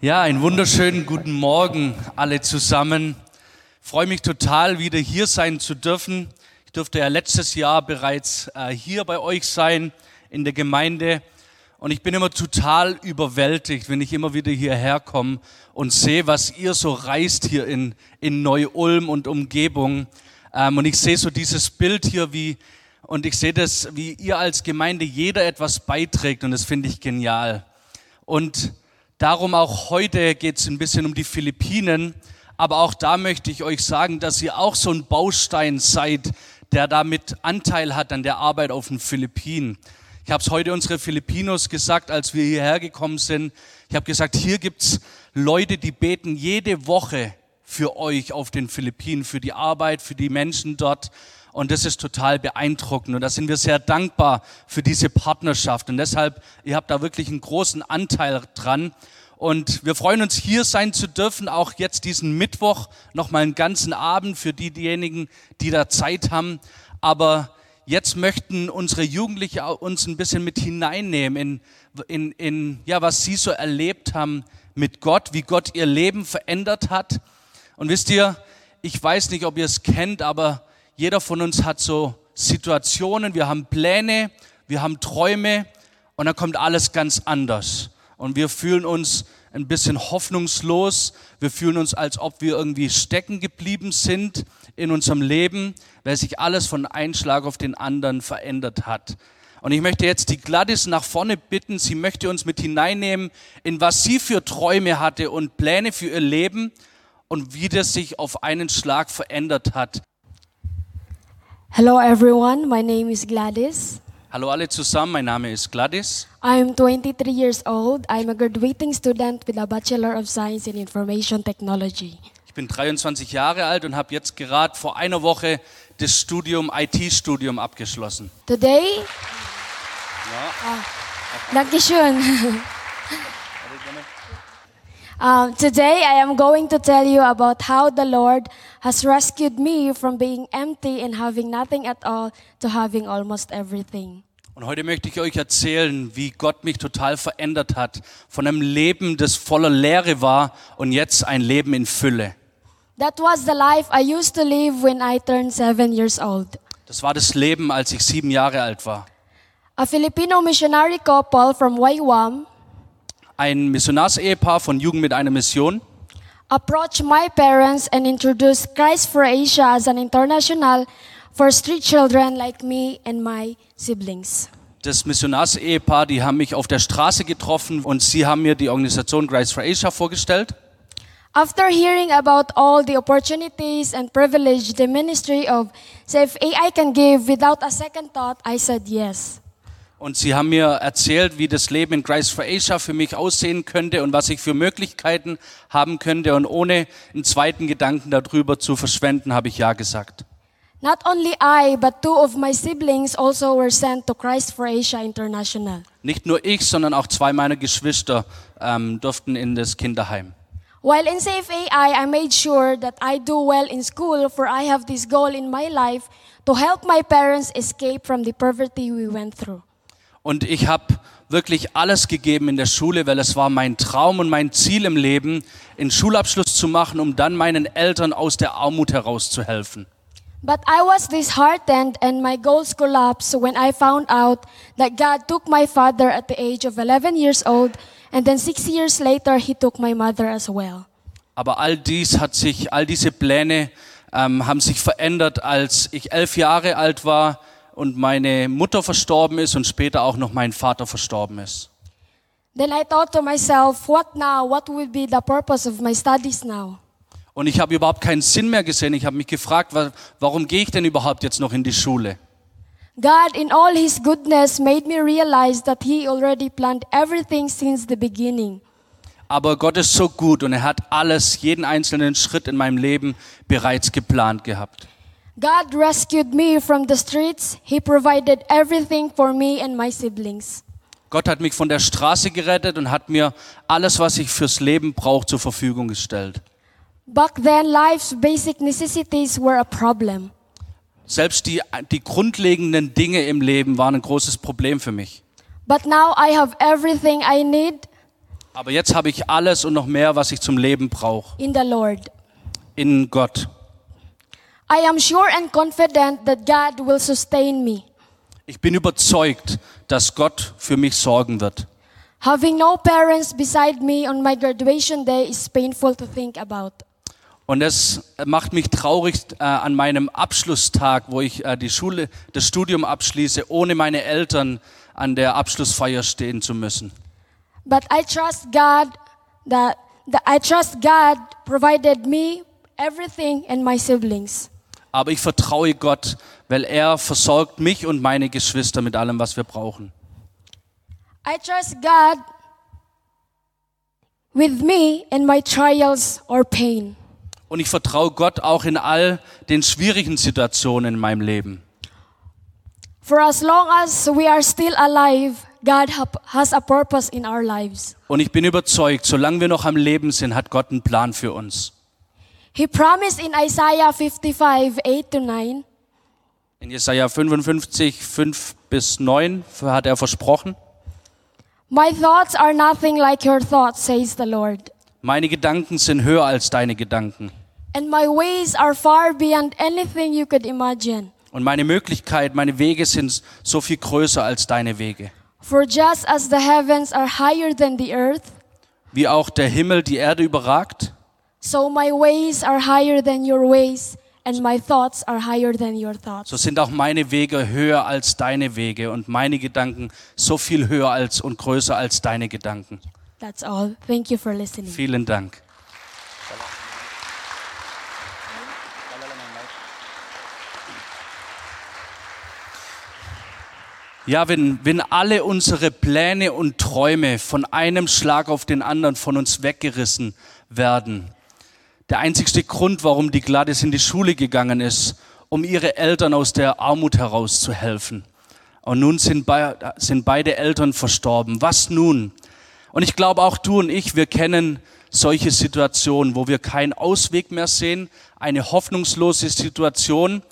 Ja, einen wunderschönen guten Morgen alle zusammen. Ich freue mich total, wieder hier sein zu dürfen. Ich durfte ja letztes Jahr bereits äh, hier bei euch sein in der Gemeinde. Und ich bin immer total überwältigt, wenn ich immer wieder hierher komme und sehe, was ihr so reist hier in, in Neu-Ulm und Umgebung. Ähm, und ich sehe so dieses Bild hier, wie, und ich sehe das, wie ihr als Gemeinde jeder etwas beiträgt und das finde ich genial. Und darum auch heute geht es ein bisschen um die Philippinen, aber auch da möchte ich euch sagen, dass ihr auch so ein Baustein seid, der damit Anteil hat an der Arbeit auf den Philippinen. Ich habe es heute unsere Filipinos gesagt, als wir hierher gekommen sind. Ich habe gesagt, hier gibt's Leute, die beten jede Woche für euch auf den Philippinen, für die Arbeit, für die Menschen dort. Und das ist total beeindruckend. Und da sind wir sehr dankbar für diese Partnerschaft. Und deshalb, ihr habt da wirklich einen großen Anteil dran. Und wir freuen uns, hier sein zu dürfen, auch jetzt diesen Mittwoch, nochmal einen ganzen Abend für die, diejenigen, die da Zeit haben. Aber jetzt möchten unsere Jugendlichen uns ein bisschen mit hineinnehmen in, in, in ja, was sie so erlebt haben mit Gott, wie Gott ihr Leben verändert hat. Und wisst ihr, ich weiß nicht, ob ihr es kennt, aber jeder von uns hat so Situationen, wir haben Pläne, wir haben Träume und dann kommt alles ganz anders. Und wir fühlen uns ein bisschen hoffnungslos, wir fühlen uns, als ob wir irgendwie stecken geblieben sind in unserem Leben, weil sich alles von einem Schlag auf den anderen verändert hat. Und ich möchte jetzt die Gladys nach vorne bitten, sie möchte uns mit hineinnehmen, in was sie für Träume hatte und Pläne für ihr Leben und wie das sich auf einen Schlag verändert hat. Hello everyone, my name is Gladys. Hallo alle zusammen, mein Name ist Gladys. I'm 23 years old. I'm a graduating student with a Bachelor of Science in Information Technology. Ich bin 23 Jahre alt und habe jetzt gerade vor einer Woche das Studium IT-Studium abgeschlossen. Today, Ja. Dankeschön. Um, today, I am going to tell you about how the Lord has rescued me from being empty and having nothing at all to having almost everything. Und heute möchte ich euch erzählen, wie Gott mich total verändert hat. Von einem Leben, das voller Leere war und jetzt ein Leben in Fülle. That was the life I used to live when I turned seven years old. Das war das Leben, als ich sieben Jahre alt war. A Filipino missionary couple from Waiwam Ein Missionarsehepaar von Jugend mit einer Mission approached my parents and introduced Christ for Asia as an international for street children like me and my siblings. Das Missionarsehepaar, die haben mich auf der Straße getroffen und sie haben mir die Organisation Christ for Asia vorgestellt. After hearing about all the opportunities and privilege the ministry of Safe AI can give without a second thought, I said yes. Und sie haben mir erzählt, wie das Leben in Christ for Asia für mich aussehen könnte und was ich für Möglichkeiten haben könnte. Und ohne einen zweiten Gedanken darüber zu verschwenden, habe ich Ja gesagt. Not only I, but two of my siblings also were sent to Christ for Asia International. Nicht nur ich, sondern auch zwei meiner Geschwister ähm, durften in das Kinderheim. While in Safe AI, I made sure that I do well in school, for I have this goal in my life to help my parents escape from the poverty we went through. Und ich habe wirklich alles gegeben in der Schule, weil es war mein Traum und mein Ziel im Leben, einen Schulabschluss zu machen, um dann meinen Eltern aus der Armut herauszuhelfen. But I was disheartened and my goals collapsed when I found out that God took my father at the age of 11 years old, and then six years later, He took my mother as well. Aber all dies hat sich, all diese Pläne ähm, haben sich verändert, als ich elf Jahre alt war und meine Mutter verstorben ist und später auch noch mein Vater verstorben ist. Then I thought to myself, what now? What will be the purpose of my studies now? Und ich habe überhaupt keinen Sinn mehr gesehen. Ich habe mich gefragt, wa- warum gehe ich denn überhaupt jetzt noch in die Schule? God, in all His goodness, made me realize that He already planned everything since the beginning. Aber Gott ist so gut und er hat alles, jeden einzelnen Schritt in meinem Leben bereits geplant gehabt. God rescued me from the streets. He provided everything for me and my siblings. Gott hat mich von der Straße gerettet und hat mir alles, was ich fürs Leben brauche, zur Verfügung gestellt. Back then, life's basic necessities were a problem. Selbst die, die grundlegenden Dinge im Leben waren ein großes Problem für mich. But now I have everything I need. Aber jetzt habe ich alles und noch mehr, was ich zum Leben brauche. in the Lord. In Gott. I am sure and confident that God will sustain me. Ich bin überzeugt, dass Gott für mich sorgen wird. Having no parents beside me on my graduation day is painful to think about. Und es macht mich traurig äh, an meinem Abschlusstag, wo ich äh, die Schule, das Studium abschließe, ohne meine Eltern an der Abschlussfeier stehen zu müssen. But I trust God that, that I trust God provided me everything and my siblings. Aber ich vertraue Gott, weil er versorgt mich und meine Geschwister mit allem, was wir brauchen. I trust God with me in my trials or pain. Und ich vertraue Gott auch in all den schwierigen Situationen in meinem Leben. For as long as we are still alive, God has a purpose in our lives. Und ich bin überzeugt, solange wir noch am Leben sind, hat Gott einen Plan für uns. He promised in Isaiah 55, 8 to 9, In Jesaja 55, 5 bis 9 hat er versprochen, My thoughts are nothing like your thoughts, says the Lord. meine Gedanken sind höher als deine Gedanken. And my ways are far beyond anything you could imagine. Und meine Möglichkeit, meine Wege sind so viel größer als deine Wege. For just as the heavens are higher than the earth, Wie auch der Himmel die Erde überragt, so my ways are higher than your ways, and my thoughts are higher than your thoughts. so sind auch meine Wege höher als deine Wege und meine Gedanken so viel höher als und größer als deine Gedanken. That's all. Thank you for listening. Vielen Dank. Ja, wenn, wenn alle unsere Pläne und Träume von einem Schlag auf den anderen von uns weggerissen werden, der einzigste Grund, warum die Gladys in die Schule gegangen ist, um ihre Eltern aus der Armut herauszuhelfen. Und nun sind, bei, sind beide Eltern verstorben. Was nun? Und ich glaube, auch du und ich, wir kennen solche Situationen, wo wir keinen Ausweg mehr sehen, eine hoffnungslose Situation,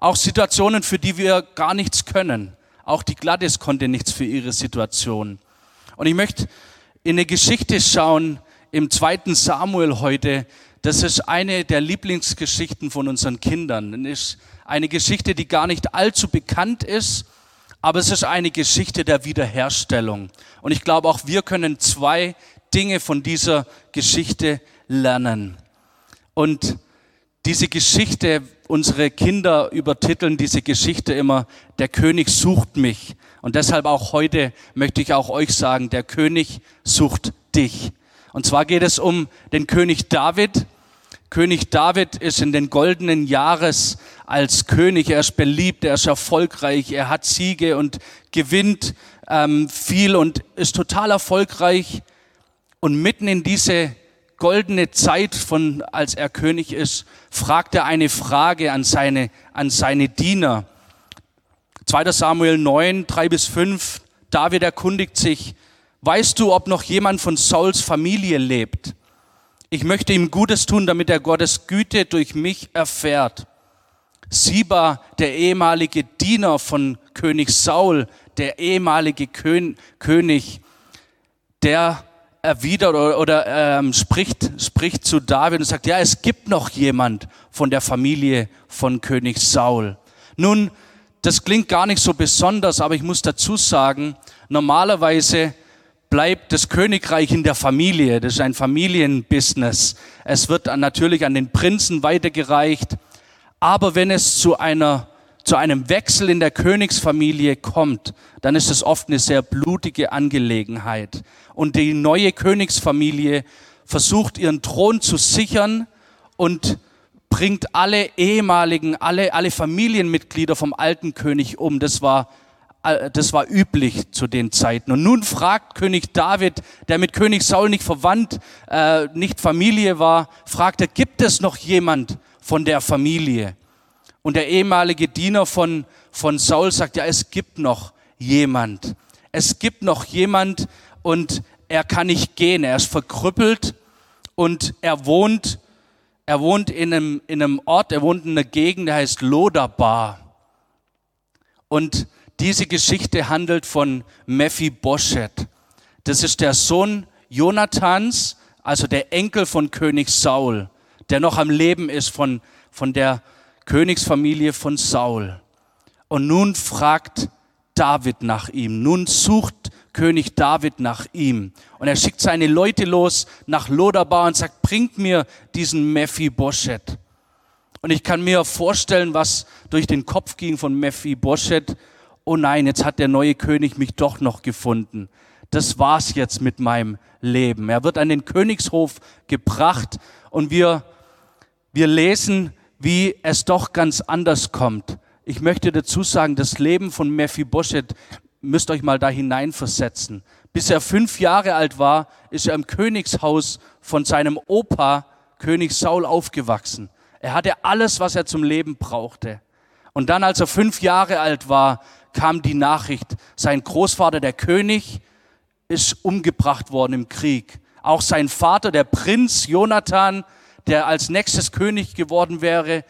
auch Situationen, für die wir gar nichts können. Auch die Gladys konnte nichts für ihre Situation. Und ich möchte in eine Geschichte schauen im zweiten Samuel heute. Das ist eine der Lieblingsgeschichten von unseren Kindern. Das ist eine Geschichte, die gar nicht allzu bekannt ist, aber es ist eine Geschichte der Wiederherstellung. Und ich glaube, auch wir können zwei Dinge von dieser Geschichte lernen. Und diese Geschichte, unsere Kinder übertiteln diese Geschichte immer, der König sucht mich. Und deshalb auch heute möchte ich auch euch sagen, der König sucht dich. Und zwar geht es um den König David. König David ist in den goldenen Jahres als König, er ist beliebt, er ist erfolgreich, er hat Siege und gewinnt ähm, viel und ist total erfolgreich. Und mitten in diese goldene Zeit von, als er König ist, fragt er eine Frage an seine, an seine Diener. 2. Samuel 9, 3 bis 5. David erkundigt sich, weißt du, ob noch jemand von Sauls Familie lebt? Ich möchte ihm Gutes tun, damit er Gottes Güte durch mich erfährt. Siba, der ehemalige Diener von König Saul, der ehemalige Kön König, der erwidert oder, oder ähm, spricht, spricht zu David und sagt, ja, es gibt noch jemand von der Familie von König Saul. Nun, das klingt gar nicht so besonders, aber ich muss dazu sagen, normalerweise bleibt das Königreich in der Familie. Das ist ein Familienbusiness. Es wird natürlich an den Prinzen weitergereicht. Aber wenn es zu einer zu einem Wechsel in der Königsfamilie kommt, dann ist es oft eine sehr blutige Angelegenheit. Und die neue Königsfamilie versucht ihren Thron zu sichern und bringt alle ehemaligen, alle, alle Familienmitglieder vom alten König um. Das war, das war üblich zu den Zeiten. Und nun fragt König David, der mit König Saul nicht verwandt, äh, nicht Familie war, fragt er, gibt es noch jemand von der Familie? Und der ehemalige Diener von, von Saul sagt, ja, es gibt noch jemand. Es gibt noch jemand und er kann nicht gehen. Er ist verkrüppelt und er wohnt, er wohnt in einem, in einem Ort, er wohnt in einer Gegend, der heißt Lodabar. Und diese Geschichte handelt von Mephibosheth. Das ist der Sohn Jonathans, also der Enkel von König Saul, der noch am Leben ist von, von der Königsfamilie von Saul. Und nun fragt David nach ihm. Nun sucht König David nach ihm. Und er schickt seine Leute los nach Lodabar und sagt, bringt mir diesen Mephibosheth. Und ich kann mir vorstellen, was durch den Kopf ging von Mephibosheth. Oh nein, jetzt hat der neue König mich doch noch gefunden. Das war's jetzt mit meinem Leben. Er wird an den Königshof gebracht und wir, wir lesen, wie es doch ganz anders kommt. Ich möchte dazu sagen, das Leben von Mephibosheth müsst euch mal da hineinversetzen. Bis er fünf Jahre alt war, ist er im Königshaus von seinem Opa, König Saul, aufgewachsen. Er hatte alles, was er zum Leben brauchte. Und dann, als er fünf Jahre alt war, kam die Nachricht, sein Großvater, der König, ist umgebracht worden im Krieg. Auch sein Vater, der Prinz Jonathan, der als nächstes König geworden wäre,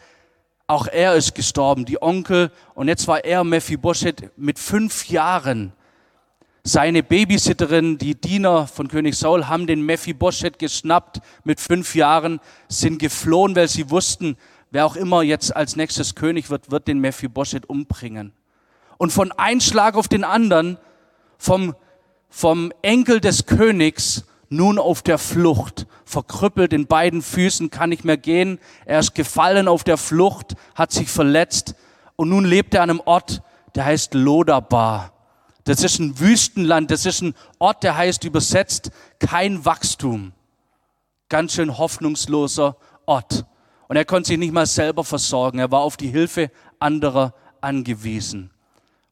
auch er ist gestorben, die Onkel. Und jetzt war er, Mephibosheth, mit fünf Jahren. Seine Babysitterin, die Diener von König Saul, haben den Mephibosheth geschnappt mit fünf Jahren, sind geflohen, weil sie wussten, wer auch immer jetzt als nächstes König wird, wird den Mephibosheth umbringen. Und von einem Schlag auf den anderen, vom, vom Enkel des Königs nun auf der Flucht, verkrüppelt in beiden Füßen, kann nicht mehr gehen. Er ist gefallen auf der Flucht, hat sich verletzt und nun lebt er an einem Ort, der heißt Lodabar. Das ist ein Wüstenland, das ist ein Ort, der heißt übersetzt kein Wachstum. Ganz schön hoffnungsloser Ort. Und er konnte sich nicht mal selber versorgen. Er war auf die Hilfe anderer angewiesen.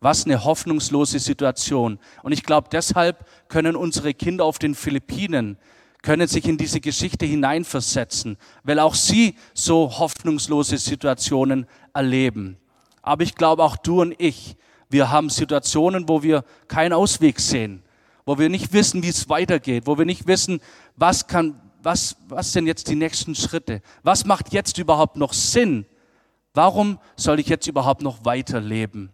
Was eine hoffnungslose Situation. Und ich glaube, deshalb können unsere Kinder auf den Philippinen, können sich in diese Geschichte hineinversetzen, weil auch sie so hoffnungslose Situationen erleben. Aber ich glaube, auch du und ich, wir haben Situationen, wo wir keinen Ausweg sehen, wo wir nicht wissen, wie es weitergeht, wo wir nicht wissen, was kann, was, was sind jetzt die nächsten Schritte? Was macht jetzt überhaupt noch Sinn? Warum soll ich jetzt überhaupt noch weiterleben?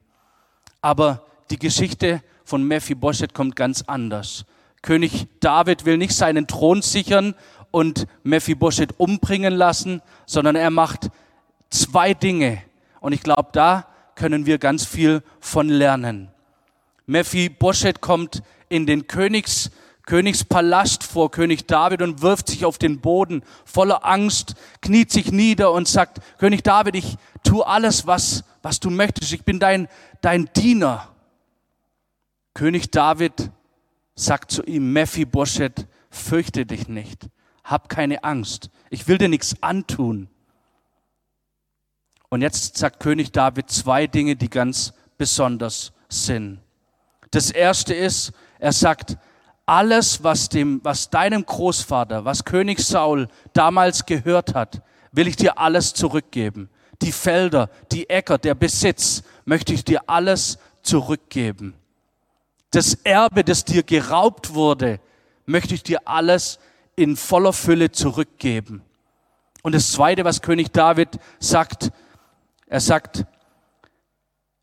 Aber die Geschichte von Mephibosheth kommt ganz anders. König David will nicht seinen Thron sichern und Mephibosheth umbringen lassen, sondern er macht zwei Dinge. Und ich glaube, da können wir ganz viel von lernen. Mephibosheth kommt in den Königs, Königspalast vor König David und wirft sich auf den Boden voller Angst, kniet sich nieder und sagt, König David, ich tu alles, was, was du möchtest. Ich bin dein, dein Diener. König David sagt zu ihm, Mephibosheth, fürchte dich nicht, hab keine Angst, ich will dir nichts antun. Und jetzt sagt König David zwei Dinge, die ganz besonders sind. Das erste ist, er sagt, alles, was dem, was deinem Großvater, was König Saul damals gehört hat, will ich dir alles zurückgeben die Felder, die Äcker, der Besitz, möchte ich dir alles zurückgeben. Das Erbe, das dir geraubt wurde, möchte ich dir alles in voller Fülle zurückgeben. Und das Zweite, was König David sagt, er sagt,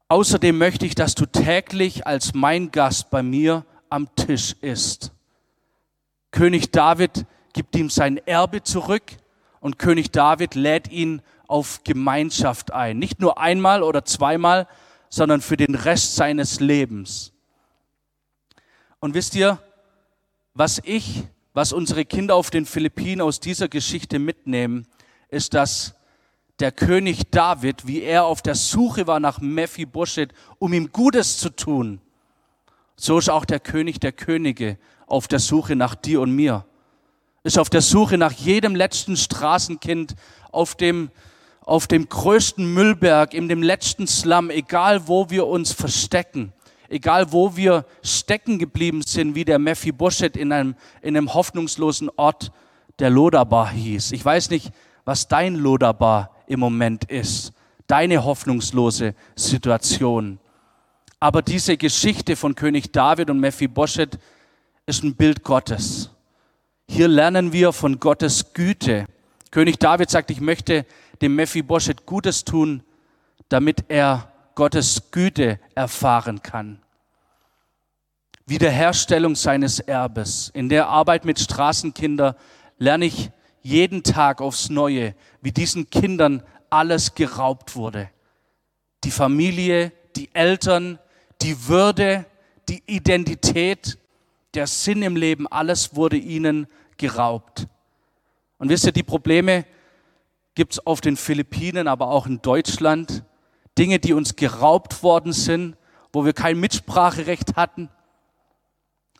außerdem möchte ich, dass du täglich als mein Gast bei mir am Tisch isst. König David gibt ihm sein Erbe zurück und König David lädt ihn auf Gemeinschaft ein. Nicht nur einmal oder zweimal, sondern für den Rest seines Lebens. Und wisst ihr, was ich, was unsere Kinder auf den Philippinen aus dieser Geschichte mitnehmen, ist, dass der König David, wie er auf der Suche war nach Mephibosheth, um ihm Gutes zu tun, so ist auch der König der Könige auf der Suche nach dir und mir. Ist auf der Suche nach jedem letzten Straßenkind, auf dem auf dem größten Müllberg, in dem letzten Slum, egal wo wir uns verstecken, egal wo wir stecken geblieben sind, wie der Mephibosheth in einem, in einem hoffnungslosen Ort, der Lodabar hieß. Ich weiß nicht, was dein Lodabar im Moment ist, deine hoffnungslose Situation. Aber diese Geschichte von König David und Mephibosheth ist ein Bild Gottes. Hier lernen wir von Gottes Güte. König David sagt, ich möchte dem Mephibosheth Gutes tun, damit er Gottes Güte erfahren kann. Wiederherstellung seines Erbes. In der Arbeit mit Straßenkindern lerne ich jeden Tag aufs Neue, wie diesen Kindern alles geraubt wurde. Die Familie, die Eltern, die Würde, die Identität, der Sinn im Leben, alles wurde ihnen geraubt. Und wisst ihr, die Probleme gibt es auf den Philippinen, aber auch in Deutschland. Dinge, die uns geraubt worden sind, wo wir kein Mitspracherecht hatten.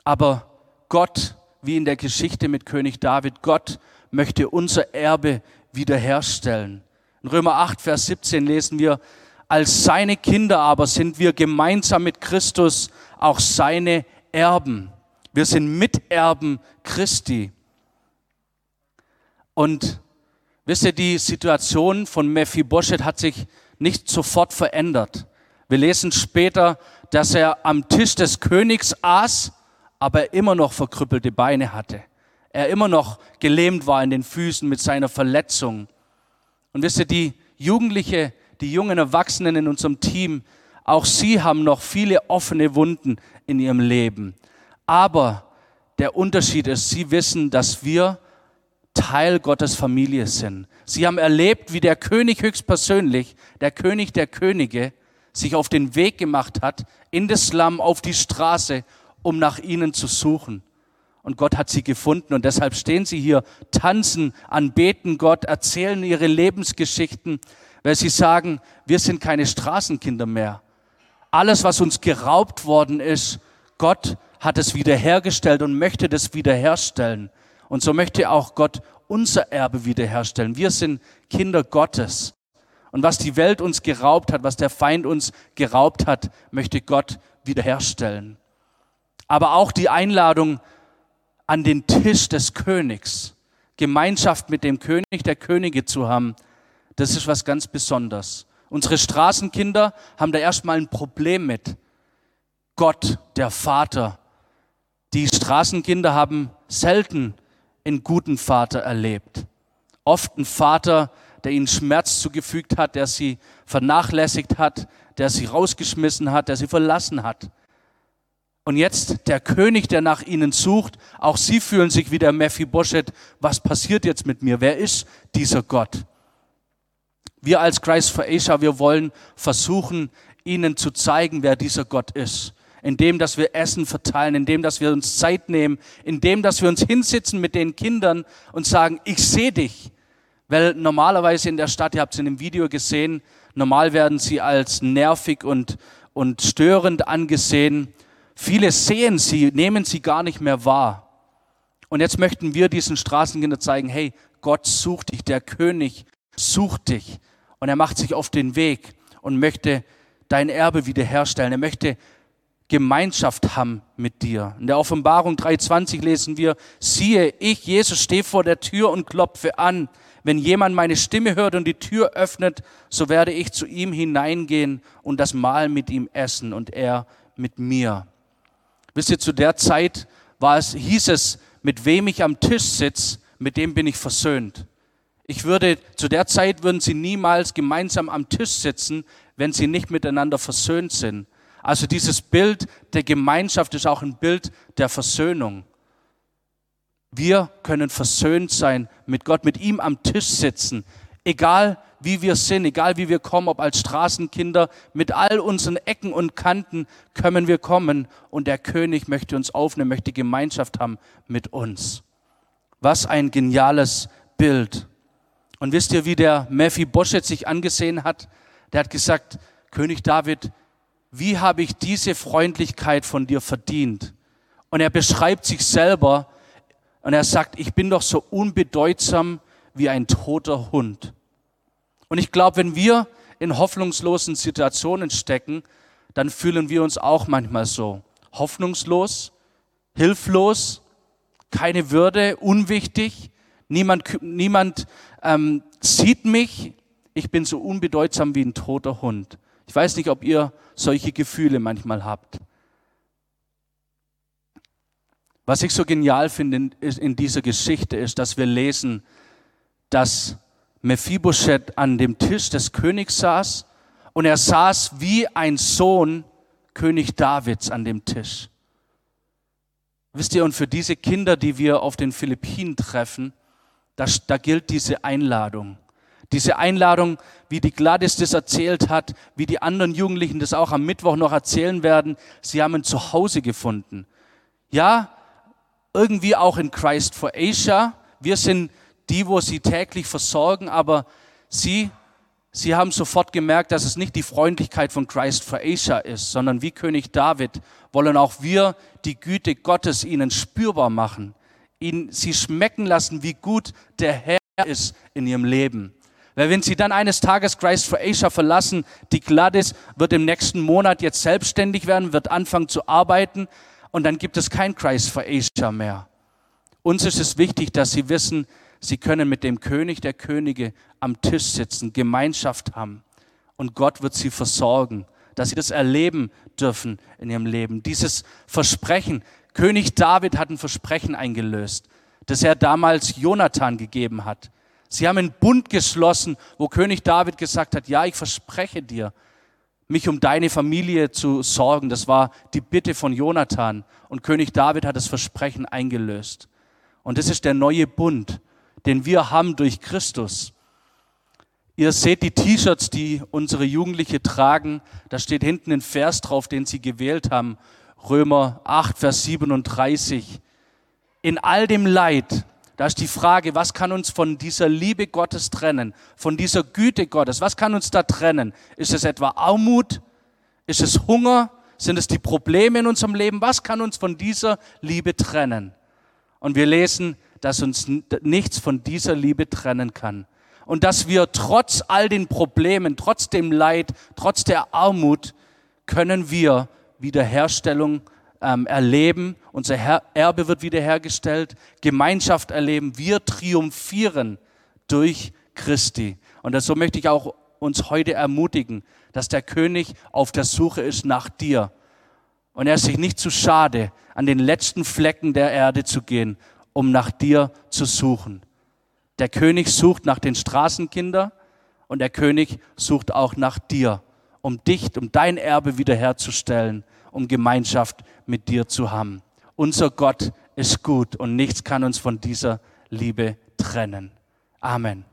Aber Gott, wie in der Geschichte mit König David, Gott möchte unser Erbe wiederherstellen. In Römer 8, Vers 17 lesen wir, als seine Kinder aber sind wir gemeinsam mit Christus auch seine Erben. Wir sind Miterben Christi. Und wisst ihr, die Situation von Mephibosheth hat sich nicht sofort verändert. Wir lesen später, dass er am Tisch des Königs aß, aber immer noch verkrüppelte Beine hatte. Er immer noch gelähmt war in den Füßen mit seiner Verletzung. Und wisst ihr, die Jugendliche, die jungen Erwachsenen in unserem Team, auch sie haben noch viele offene Wunden in ihrem Leben. Aber der Unterschied ist, sie wissen, dass wir Teil Gottes Familie sind. Sie haben erlebt, wie der König höchstpersönlich, der König der Könige, sich auf den Weg gemacht hat, in das Slum, auf die Straße, um nach ihnen zu suchen. Und Gott hat sie gefunden und deshalb stehen sie hier, tanzen, anbeten Gott, erzählen ihre Lebensgeschichten, weil sie sagen, wir sind keine Straßenkinder mehr. Alles, was uns geraubt worden ist, Gott hat es wiederhergestellt und möchte das wiederherstellen. Und so möchte auch Gott unser Erbe wiederherstellen. Wir sind Kinder Gottes. Und was die Welt uns geraubt hat, was der Feind uns geraubt hat, möchte Gott wiederherstellen. Aber auch die Einladung an den Tisch des Königs, Gemeinschaft mit dem König der Könige zu haben, das ist was ganz Besonderes. Unsere Straßenkinder haben da erstmal ein Problem mit. Gott, der Vater. Die Straßenkinder haben selten einen guten Vater erlebt. Oft einen Vater, der ihnen Schmerz zugefügt hat, der sie vernachlässigt hat, der sie rausgeschmissen hat, der sie verlassen hat. Und jetzt der König, der nach ihnen sucht, auch sie fühlen sich wie der Mephibosheth. Was passiert jetzt mit mir? Wer ist dieser Gott? Wir als Christ for Asia, wir wollen versuchen, ihnen zu zeigen, wer dieser Gott ist indem dass wir Essen verteilen, indem dass wir uns Zeit nehmen, indem dass wir uns hinsitzen mit den Kindern und sagen, ich sehe dich. Weil normalerweise in der Stadt, ihr habt es in dem Video gesehen, normal werden sie als nervig und, und störend angesehen. Viele sehen sie, nehmen sie gar nicht mehr wahr. Und jetzt möchten wir diesen Straßenkindern zeigen, hey, Gott sucht dich, der König sucht dich. Und er macht sich auf den Weg und möchte dein Erbe wiederherstellen. Er möchte Gemeinschaft haben mit dir. In der Offenbarung 3.20 lesen wir, siehe, ich, Jesus, stehe vor der Tür und klopfe an. Wenn jemand meine Stimme hört und die Tür öffnet, so werde ich zu ihm hineingehen und das Mahl mit ihm essen und er mit mir. Wisst ihr, zu der Zeit war es, hieß es, mit wem ich am Tisch sitze, mit dem bin ich versöhnt. Ich würde, zu der Zeit würden sie niemals gemeinsam am Tisch sitzen, wenn sie nicht miteinander versöhnt sind. Also dieses Bild der Gemeinschaft ist auch ein Bild der Versöhnung. Wir können versöhnt sein mit Gott, mit ihm am Tisch sitzen, egal wie wir sind, egal wie wir kommen, ob als Straßenkinder, mit all unseren Ecken und Kanten können wir kommen und der König möchte uns aufnehmen, möchte Gemeinschaft haben mit uns. Was ein geniales Bild. Und wisst ihr, wie der Mephibosheth sich angesehen hat? Der hat gesagt, König David, wie habe ich diese Freundlichkeit von dir verdient? Und er beschreibt sich selber und er sagt, ich bin doch so unbedeutsam wie ein toter Hund. Und ich glaube, wenn wir in hoffnungslosen Situationen stecken, dann fühlen wir uns auch manchmal so. Hoffnungslos, hilflos, keine Würde, unwichtig, niemand, niemand ähm, sieht mich, ich bin so unbedeutsam wie ein toter Hund. Ich weiß nicht, ob ihr solche Gefühle manchmal habt. Was ich so genial finde in, dieser Geschichte ist, dass wir lesen, dass Mephibosheth an dem Tisch des Königs saß und er saß wie ein Sohn König Davids an dem Tisch. Wisst ihr, und für diese Kinder, die wir auf den Philippinen treffen, da, da gilt diese Einladung. Diese Einladung, wie die Gladys das erzählt hat, wie die anderen Jugendlichen das auch am Mittwoch noch erzählen werden, sie haben ein Zuhause gefunden. Ja, irgendwie auch in Christ for Asia. Wir sind die, wo sie täglich versorgen, aber sie, sie haben sofort gemerkt, dass es nicht die Freundlichkeit von Christ for Asia ist, sondern wie König David wollen auch wir die Güte Gottes ihnen spürbar machen, ihnen sie schmecken lassen, wie gut der Herr ist in ihrem Leben. Weil wenn sie dann eines Tages Christ for Asia verlassen, die Gladys wird im nächsten Monat jetzt selbstständig werden, wird anfangen zu arbeiten und dann gibt es kein Christ for Asia mehr. Uns ist es wichtig, dass sie wissen, sie können mit dem König der Könige am Tisch sitzen, Gemeinschaft haben und Gott wird sie versorgen, dass sie das erleben dürfen in ihrem Leben. Dieses Versprechen, König David hat ein Versprechen eingelöst, das er damals Jonathan gegeben hat. Sie haben einen Bund geschlossen, wo König David gesagt hat, ja, ich verspreche dir, mich um deine Familie zu sorgen. Das war die Bitte von Jonathan. Und König David hat das Versprechen eingelöst. Und das ist der neue Bund, den wir haben durch Christus. Ihr seht die T-Shirts, die unsere Jugendliche tragen. Da steht hinten ein Vers drauf, den sie gewählt haben. Römer 8, Vers 37. In all dem Leid, da ist die Frage, was kann uns von dieser Liebe Gottes trennen, von dieser Güte Gottes? Was kann uns da trennen? Ist es etwa Armut? Ist es Hunger? Sind es die Probleme in unserem Leben? Was kann uns von dieser Liebe trennen? Und wir lesen, dass uns nichts von dieser Liebe trennen kann. Und dass wir trotz all den Problemen, trotz dem Leid, trotz der Armut, können wir Wiederherstellung ähm, erleben. Unser Her Erbe wird wiederhergestellt. Gemeinschaft erleben. Wir triumphieren durch Christi. Und so möchte ich auch uns heute ermutigen, dass der König auf der Suche ist nach dir. Und er ist sich nicht zu schade, an den letzten Flecken der Erde zu gehen, um nach dir zu suchen. Der König sucht nach den Straßenkindern und der König sucht auch nach dir, um dich, um dein Erbe wiederherzustellen, um Gemeinschaft mit dir zu haben. Unser Gott ist gut und nichts kann uns von dieser Liebe trennen. Amen.